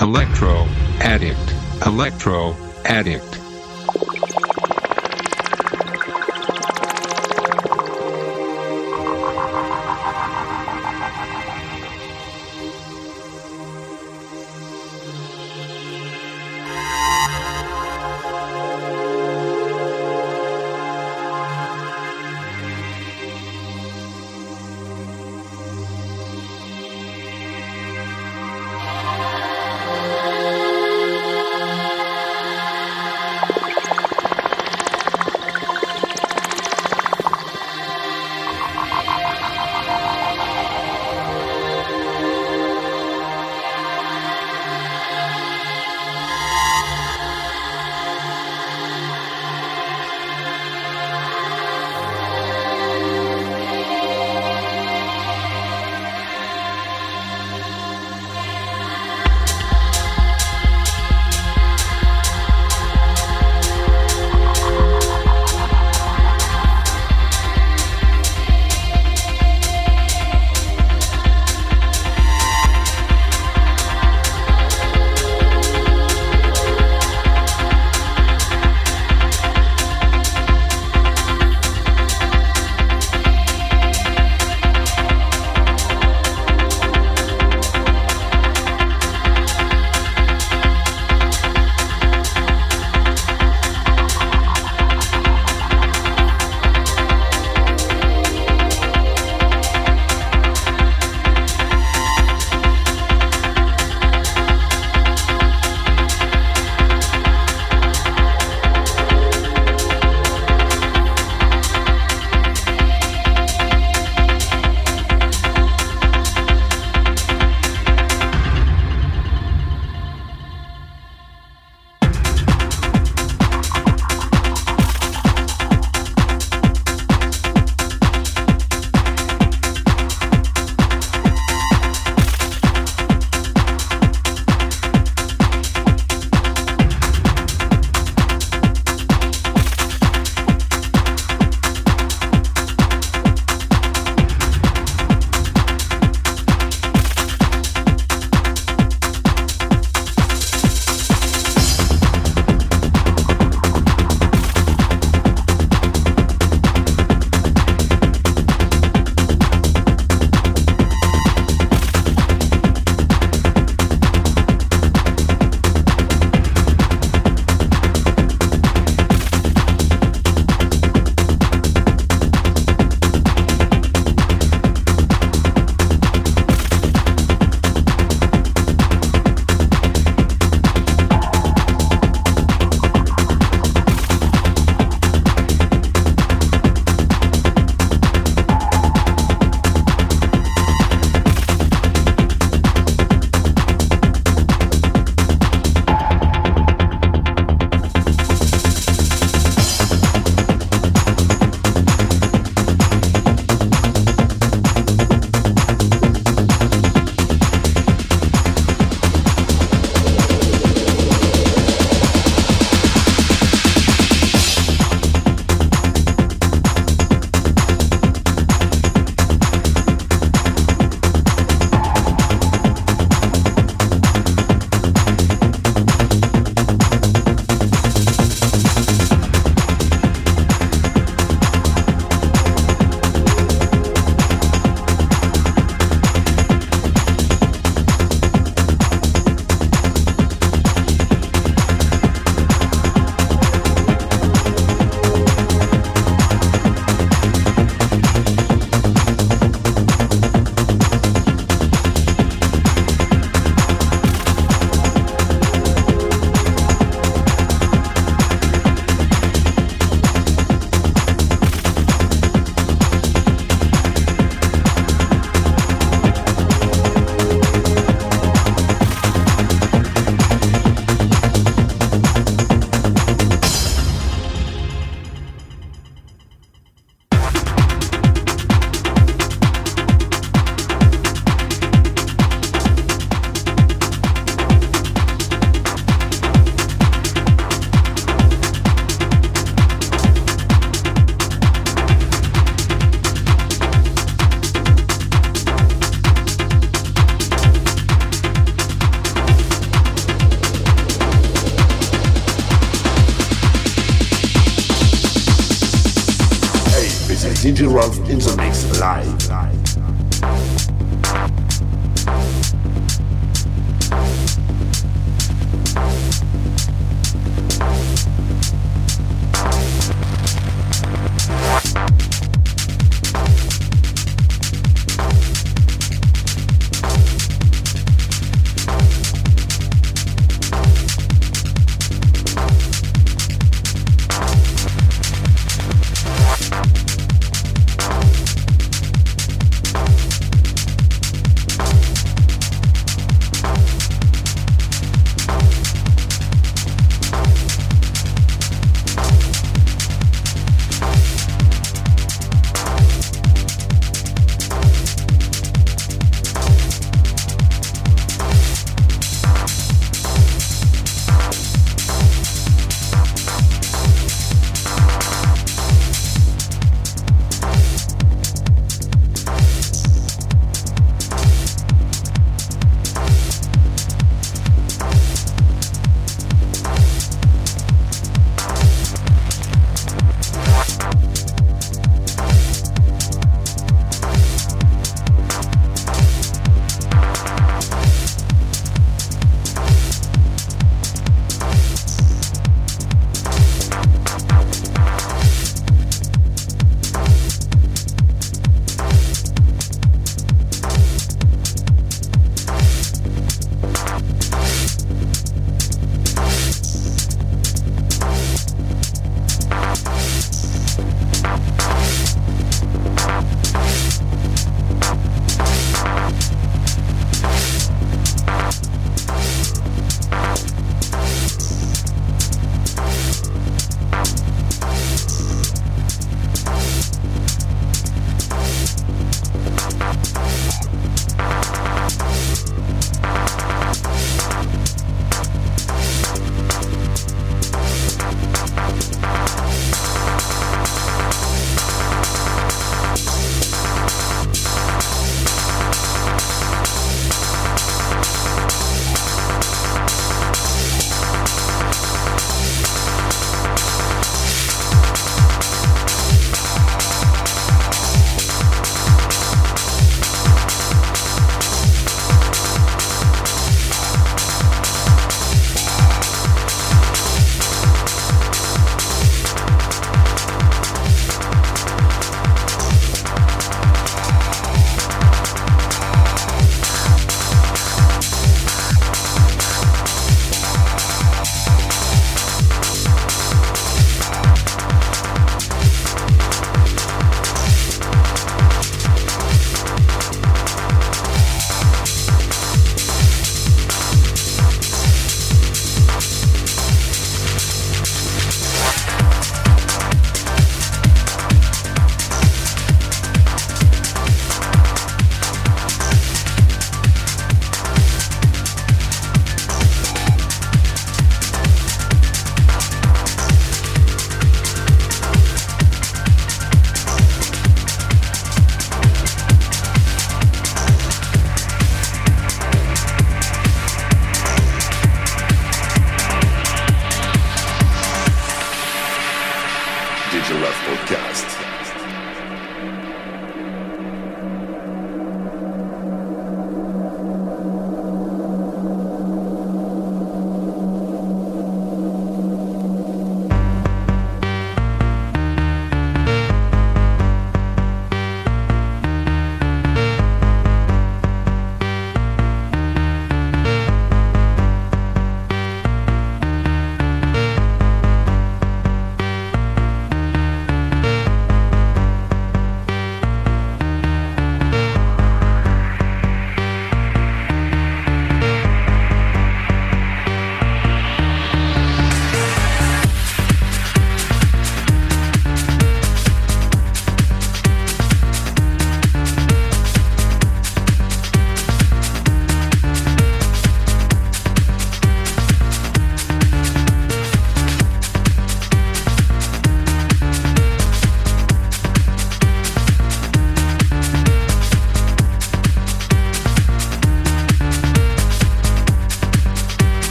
Electro Addict. Electro Addict.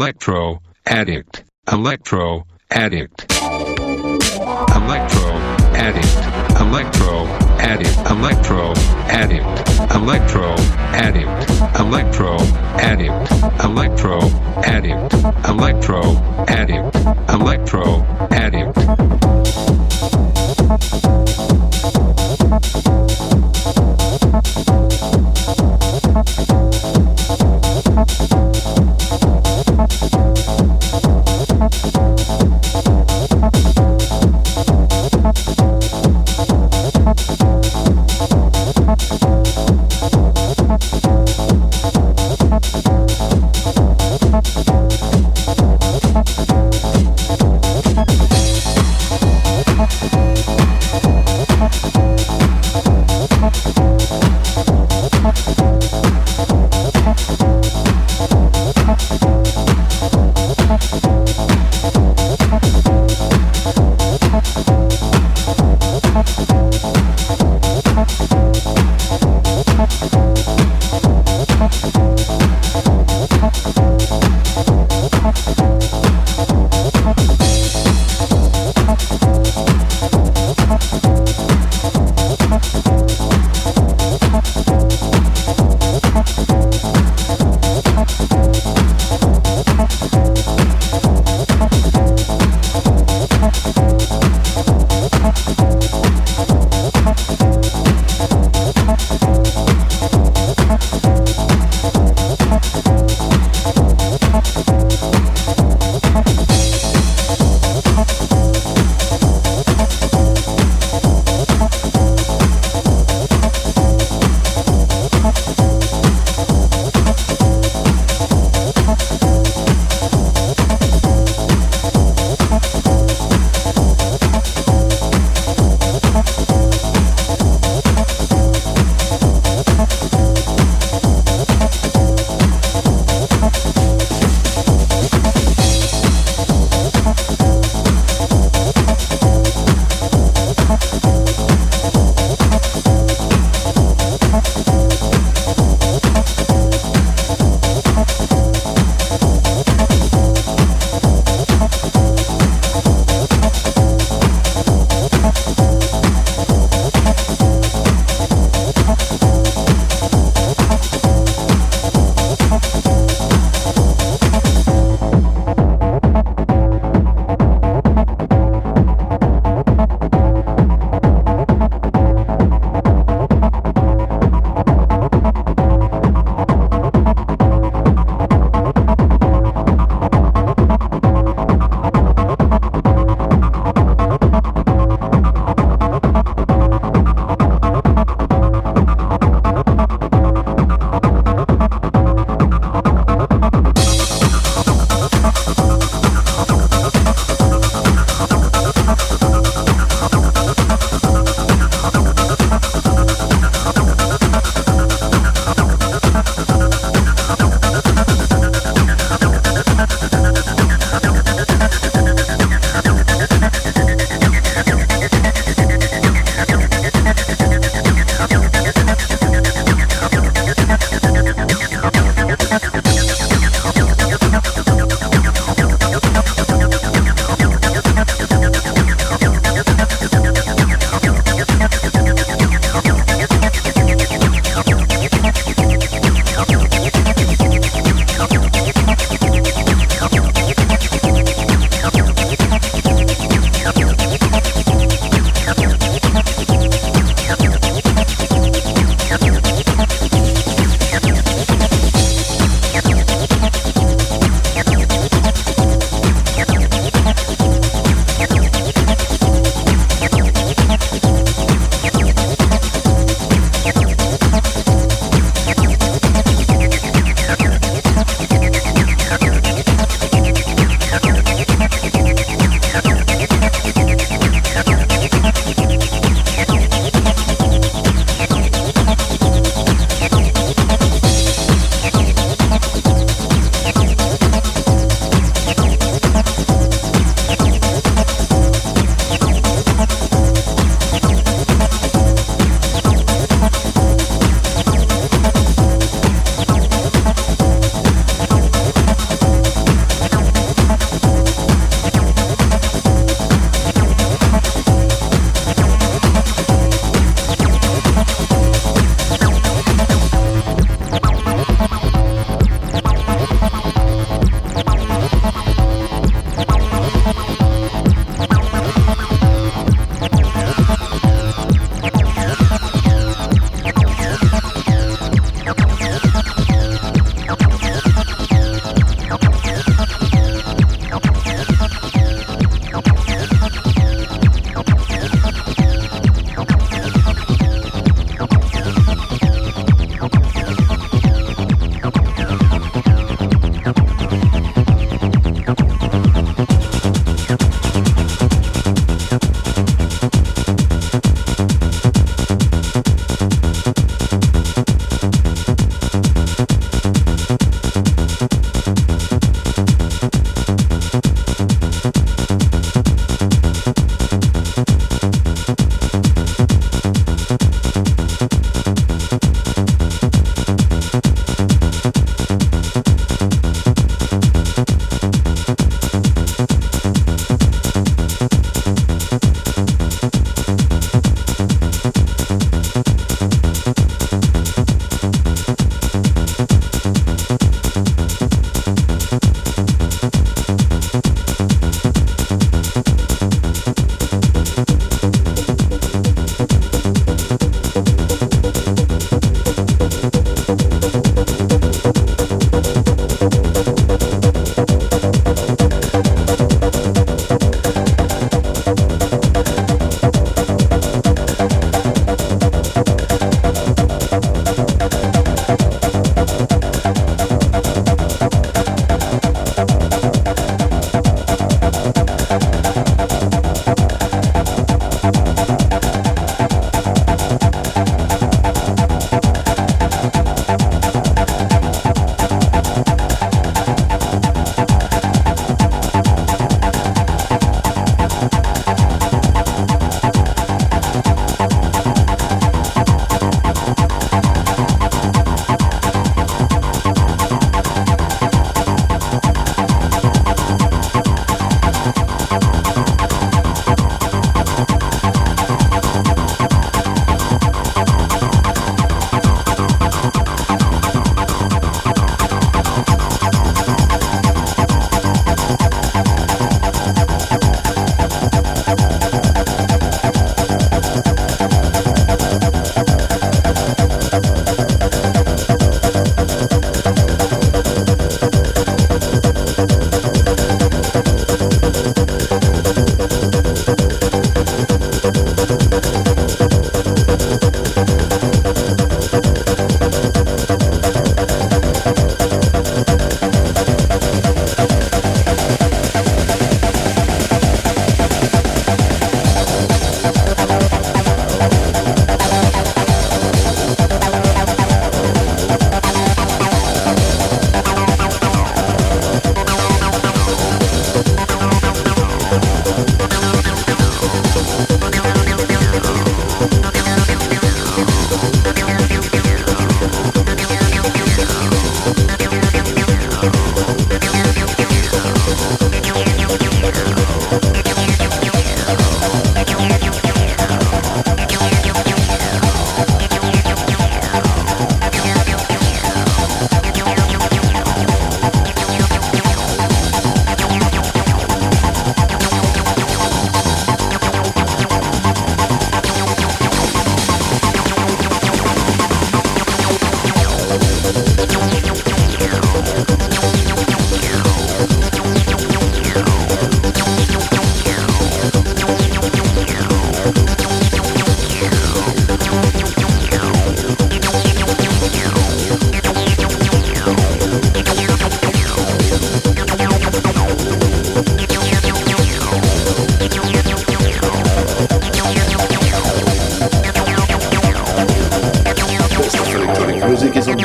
Electro addict. Electro addict. Electro addict. Electro addict. Electro addict. Electro addict. Electro addict. Electro addict. Electro addict. Electro addict.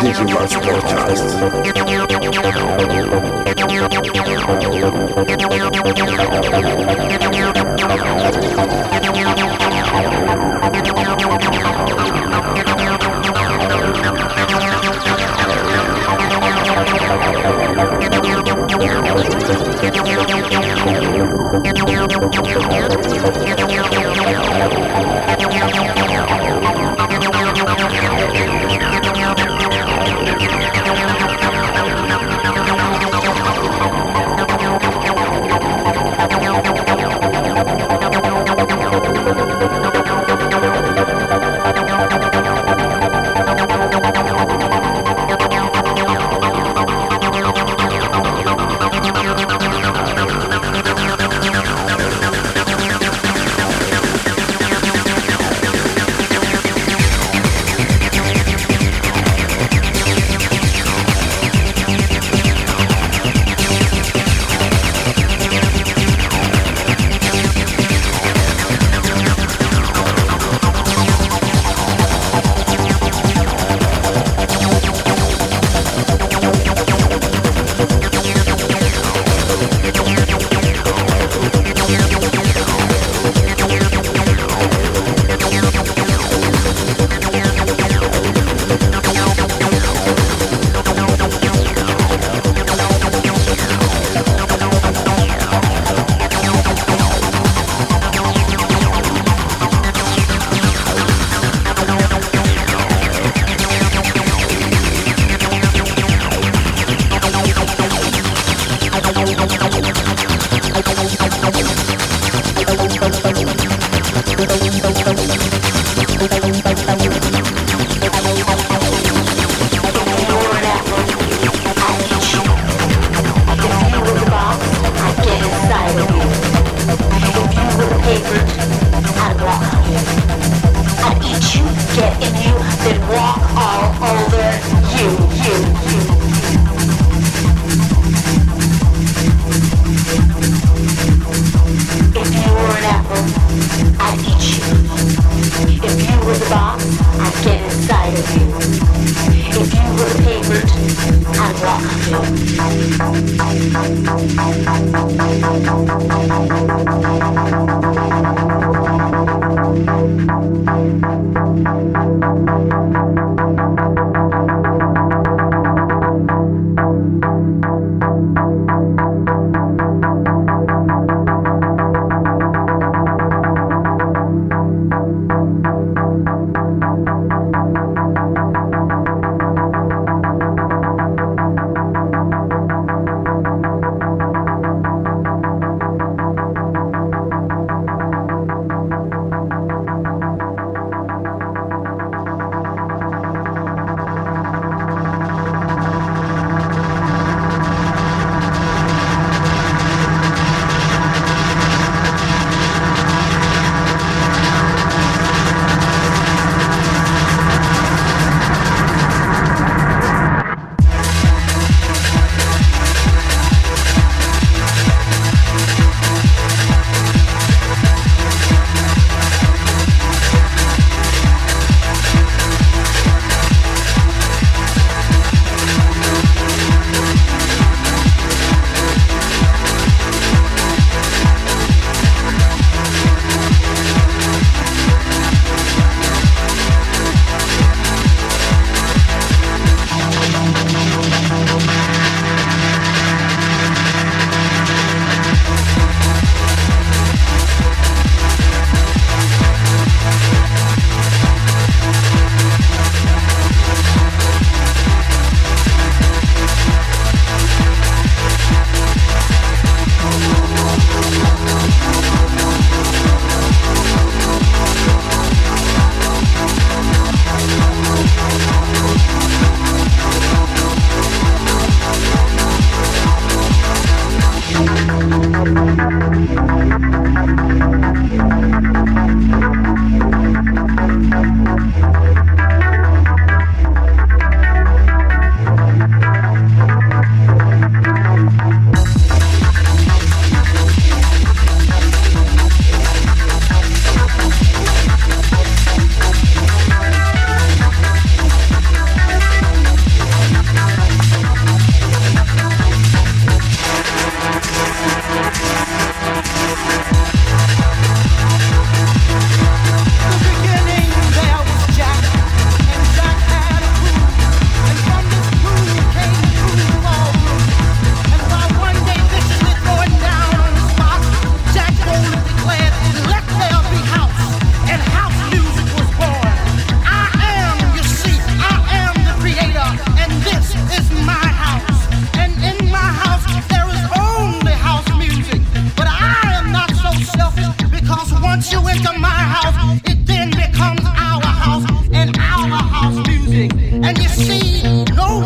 Digimas Podcast.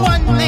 one.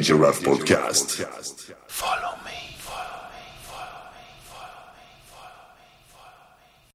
DJ Raf Podcast.